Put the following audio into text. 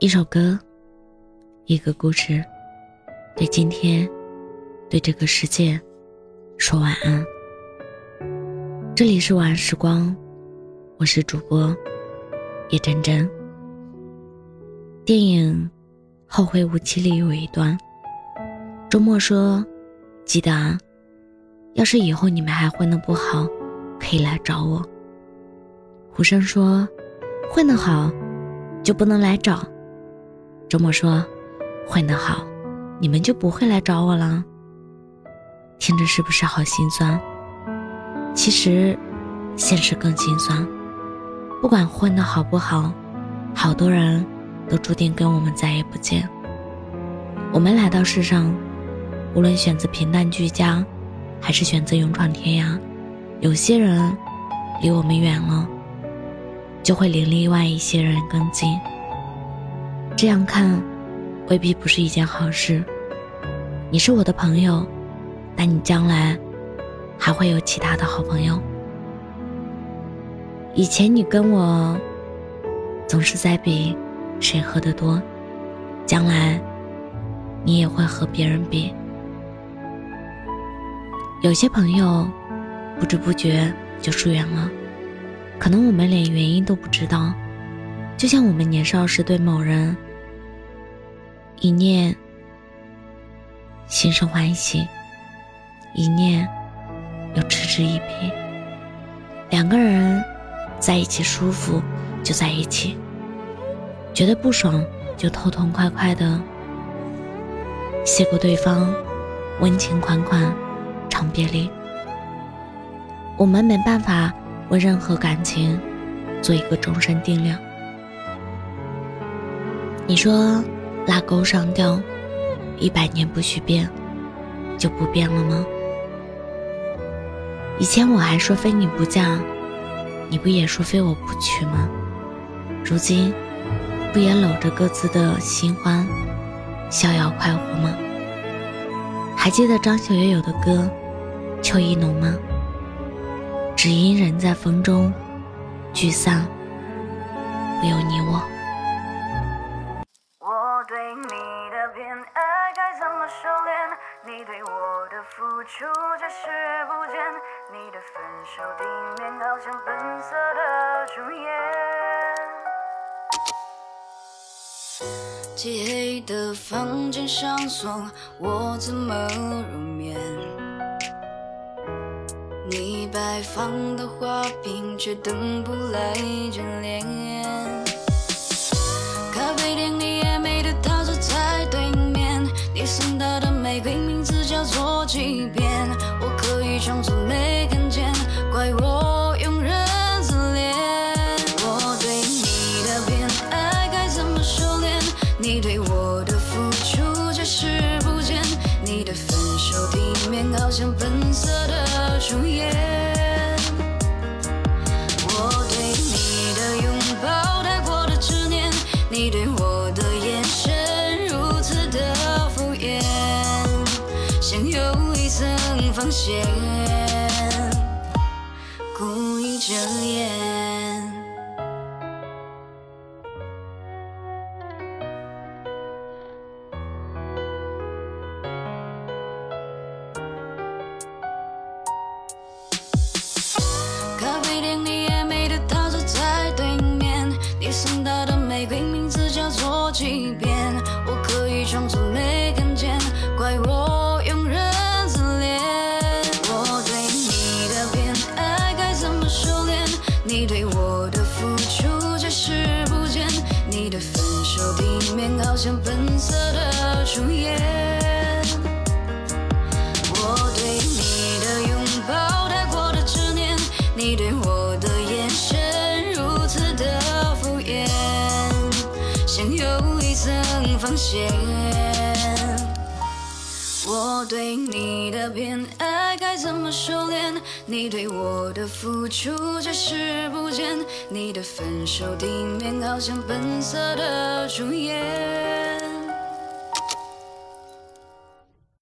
一首歌，一个故事，对今天，对这个世界，说晚安。这里是晚安时光，我是主播叶真真。电影《后会无期》里有一段，周末说：“记得啊，要是以后你们还混得不好，可以来找我。”胡生说：“混得好，就不能来找。”周末说：“混得好，你们就不会来找我了。”听着是不是好心酸？其实，现实更心酸。不管混得好不好，好多人都注定跟我们再也不见。我们来到世上，无论选择平淡居家，还是选择勇闯天涯，有些人离我们远了，就会离另外一些人更近。这样看，未必不是一件好事。你是我的朋友，但你将来还会有其他的好朋友。以前你跟我总是在比谁喝得多，将来你也会和别人比。有些朋友不知不觉就疏远了，可能我们连原因都不知道。就像我们年少时对某人。一念心生欢喜，一念又嗤之以鼻。两个人在一起舒服就在一起，觉得不爽就痛痛快快的谢过对方，温情款款长别离。我们没办法为任何感情做一个终身定量。你说？拉钩上吊，一百年不许变，就不变了吗？以前我还说非你不嫁，你不也说非我不娶吗？如今不也搂着各自的新欢，逍遥快活吗？还记得张学友有的歌《秋意浓》吗？只因人在风中聚散，不由你我。付出却是不见，你的分手地面好像本色的朱颜。漆黑的房间上锁，我怎么入眠？你摆放的花瓶却等不来眷恋。咖啡店防线，故意遮掩。的分手地面好像本色的出演。我对你的拥抱太过的执念，你对我的眼神如此的敷衍，像有一层防线。我对你的偏爱该怎么收敛？你对我的付出却视不见，你的分手地面好像本色的出演。